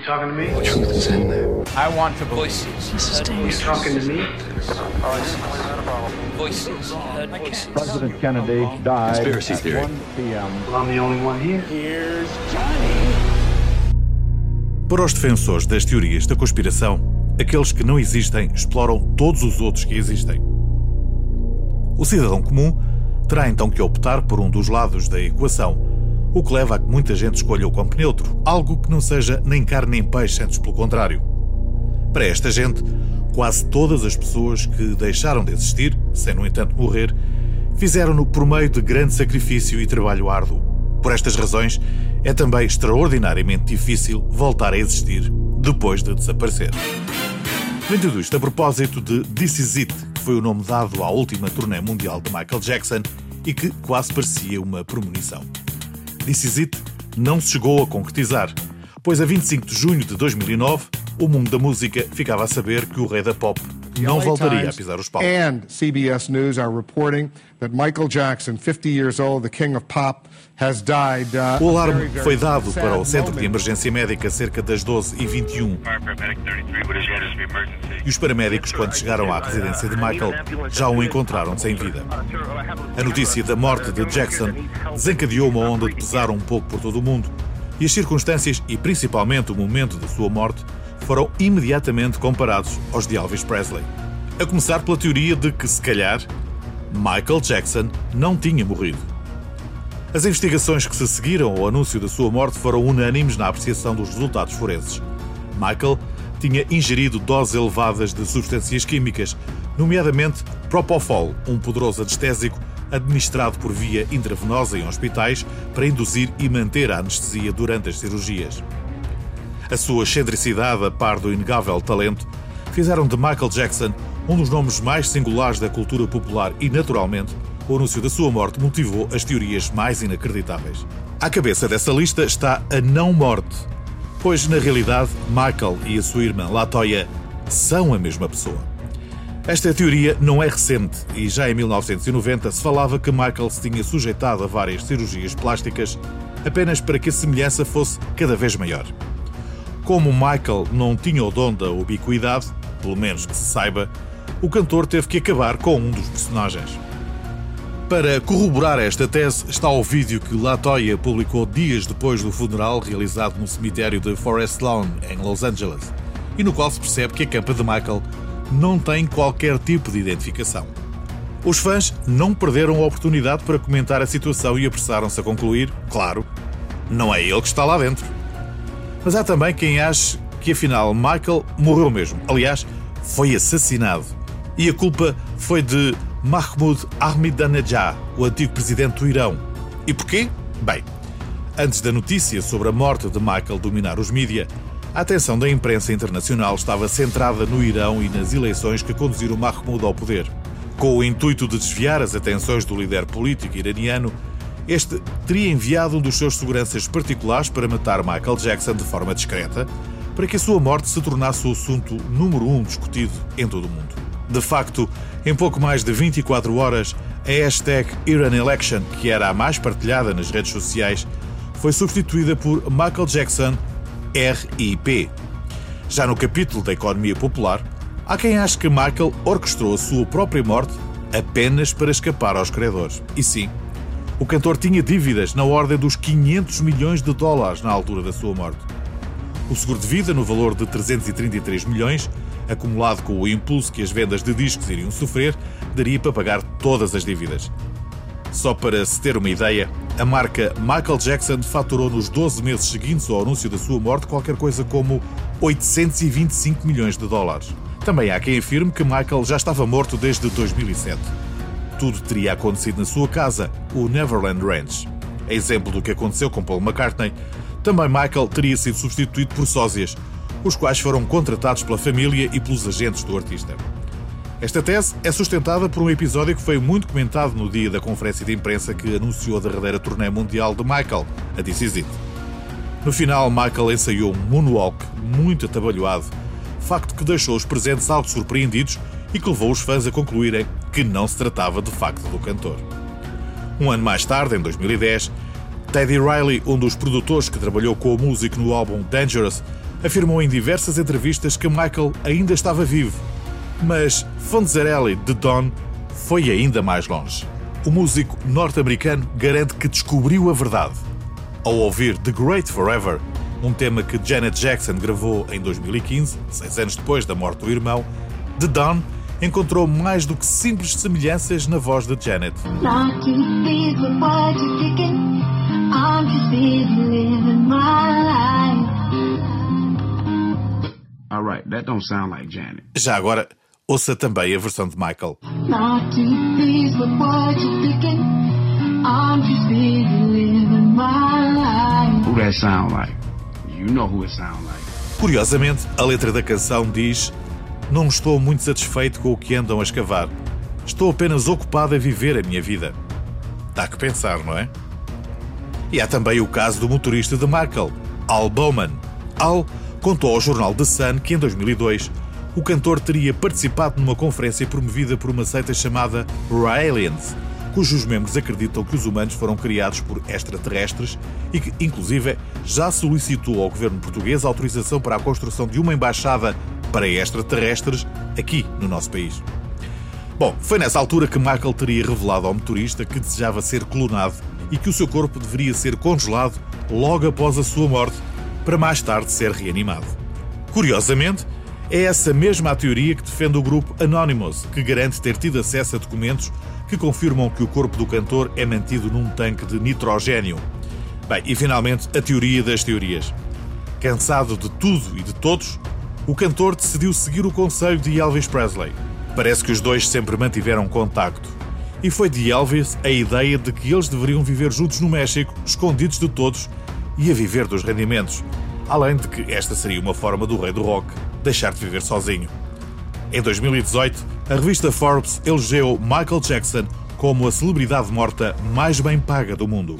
You talking to me? The truth is in there. I want to voices. This is You dangerous. talking to me? Voices. Heard voices. President Kennedy died Conspiracy at theory. 1 p.m. Well, I'm the only one here. Here's Johnny. Para os defensores das teorias da conspiração, aqueles que não existem exploram todos os outros que existem. O cidadão comum terá então que optar por um dos lados da equação, o que leva a que muita gente escolha o campo neutro, algo que não seja nem carne nem peixe, antes pelo contrário. Para esta gente, quase todas as pessoas que deixaram de existir, sem no entanto morrer, fizeram-no por meio de grande sacrifício e trabalho árduo. Por estas razões, é também extraordinariamente difícil voltar a existir depois de desaparecer. Vem tudo isto a propósito de This Is It, que foi o nome dado à última turnê mundial de Michael Jackson e que quase parecia uma premonição. It não se chegou a concretizar, pois a 25 de junho de 2009, o mundo da música ficava a saber que o rei da pop não voltaria a pisar os palcos. And CBS News are reporting that Michael Jackson, 50 years old, the king of pop, has died. Uh, O alarme foi dado para o centro de emergência médica cerca das 12h21 Paramedic 33, what is your address of emergency? e os paramédicos, quando chegaram à residência de Michael, já o encontraram sem vida. A notícia da morte de Jackson desencadeou uma onda de pesar um pouco por todo o mundo e as circunstâncias e principalmente o momento da sua morte foram imediatamente comparados aos de Elvis Presley. A começar pela teoria de que, se calhar, Michael Jackson não tinha morrido. As investigações que se seguiram ao anúncio da sua morte foram unânimes na apreciação dos resultados forenses. Michael tinha ingerido doses elevadas de substâncias químicas, nomeadamente Propofol, um poderoso anestésico administrado por via intravenosa em hospitais para induzir e manter a anestesia durante as cirurgias. A sua excentricidade, a par do inegável talento, fizeram de Michael Jackson um dos nomes mais singulares da cultura popular e, naturalmente, o anúncio da sua morte motivou as teorias mais inacreditáveis. À cabeça dessa lista está a não morte, pois na realidade Michael e a sua irmã Latoya são a mesma pessoa. Esta teoria não é recente e já em 1990 se falava que Michael se tinha sujeitado a várias cirurgias plásticas apenas para que a semelhança fosse cada vez maior. Como Michael não tinha o dom da ubiquidade, pelo menos que se saiba, o cantor teve que acabar com um dos personagens. Para corroborar esta tese está o vídeo que Latoya publicou dias depois do funeral realizado no cemitério de Forest Lawn, em Los Angeles, e no qual se percebe que a campa de Michael não tem qualquer tipo de identificação. Os fãs não perderam a oportunidade para comentar a situação e apressaram-se a concluir, claro, não é ele que está lá dentro. Mas há também quem ache que afinal Michael morreu mesmo. Aliás, foi assassinado. E a culpa foi de Mahmoud Ahmadinejad, o antigo presidente do Irão. E porquê? Bem, antes da notícia sobre a morte de Michael dominar os mídia, a atenção da imprensa internacional estava centrada no Irão e nas eleições que conduziram Mahmoud ao poder. Com o intuito de desviar as atenções do líder político iraniano, este teria enviado um dos seus seguranças particulares para matar Michael Jackson de forma discreta, para que a sua morte se tornasse o assunto número um discutido em todo o mundo. De facto, em pouco mais de 24 horas, a hashtag IranElection, que era a mais partilhada nas redes sociais, foi substituída por Michael Jackson RIP. Já no capítulo da economia popular, há quem ache que Michael orquestrou a sua própria morte apenas para escapar aos credores. E sim, o cantor tinha dívidas na ordem dos 500 milhões de dólares na altura da sua morte. O seguro de vida, no valor de 333 milhões, acumulado com o impulso que as vendas de discos iriam sofrer, daria para pagar todas as dívidas. Só para se ter uma ideia, a marca Michael Jackson faturou nos 12 meses seguintes ao anúncio da sua morte qualquer coisa como 825 milhões de dólares. Também há quem afirme que Michael já estava morto desde 2007. Tudo teria acontecido na sua casa, o Neverland Ranch. A exemplo do que aconteceu com Paul McCartney, também Michael teria sido substituído por sósias, os quais foram contratados pela família e pelos agentes do artista. Esta tese é sustentada por um episódio que foi muito comentado no dia da conferência de imprensa que anunciou a derradeira turnê mundial de Michael, a This Is It. No final, Michael ensaiou um moonwalk muito atabalhoado, facto que deixou os presentes algo surpreendidos e que levou os fãs a concluírem que não se tratava de facto do cantor. Um ano mais tarde, em 2010, Teddy Riley, um dos produtores que trabalhou com o músico no álbum Dangerous, afirmou em diversas entrevistas que Michael ainda estava vivo. Mas Fonzarelli de Don foi ainda mais longe. O músico norte-americano garante que descobriu a verdade. Ao ouvir The Great Forever, um tema que Janet Jackson gravou em 2015, seis anos depois da morte do irmão, The Don encontrou mais do que simples semelhanças na voz de Janet. All right, that don't sound like Janet. Já agora, ouça também a versão de Michael. Who that sound like? You know who it sound like. Curiosamente, a letra da canção diz: Não estou muito satisfeito com o que andam a escavar. Estou apenas ocupado a viver a minha vida. Dá que pensar, não é? E há também o caso do motorista de Michael, Al Bowman. Al contou ao jornal The Sun que em 2002 o cantor teria participado numa conferência promovida por uma seita chamada Raelians, cujos membros acreditam que os humanos foram criados por extraterrestres e que, inclusive, já solicitou ao governo português autorização para a construção de uma embaixada para extraterrestres aqui no nosso país. Bom, foi nessa altura que Michael teria revelado ao motorista que desejava ser clonado e que o seu corpo deveria ser congelado logo após a sua morte, para mais tarde ser reanimado. Curiosamente, é essa mesma a teoria que defende o grupo Anonymous, que garante ter tido acesso a documentos que confirmam que o corpo do cantor é mantido num tanque de nitrogênio. Bem, e finalmente a teoria das teorias. Cansado de tudo e de todos, o cantor decidiu seguir o conselho de Elvis Presley. Parece que os dois sempre mantiveram contacto. E foi de Elvis a ideia de que eles deveriam viver juntos no México, escondidos de todos, e a viver dos rendimentos. Além de que esta seria uma forma do rei do rock deixar de viver sozinho. Em 2018, a revista Forbes elegeu Michael Jackson como a celebridade morta mais bem paga do mundo.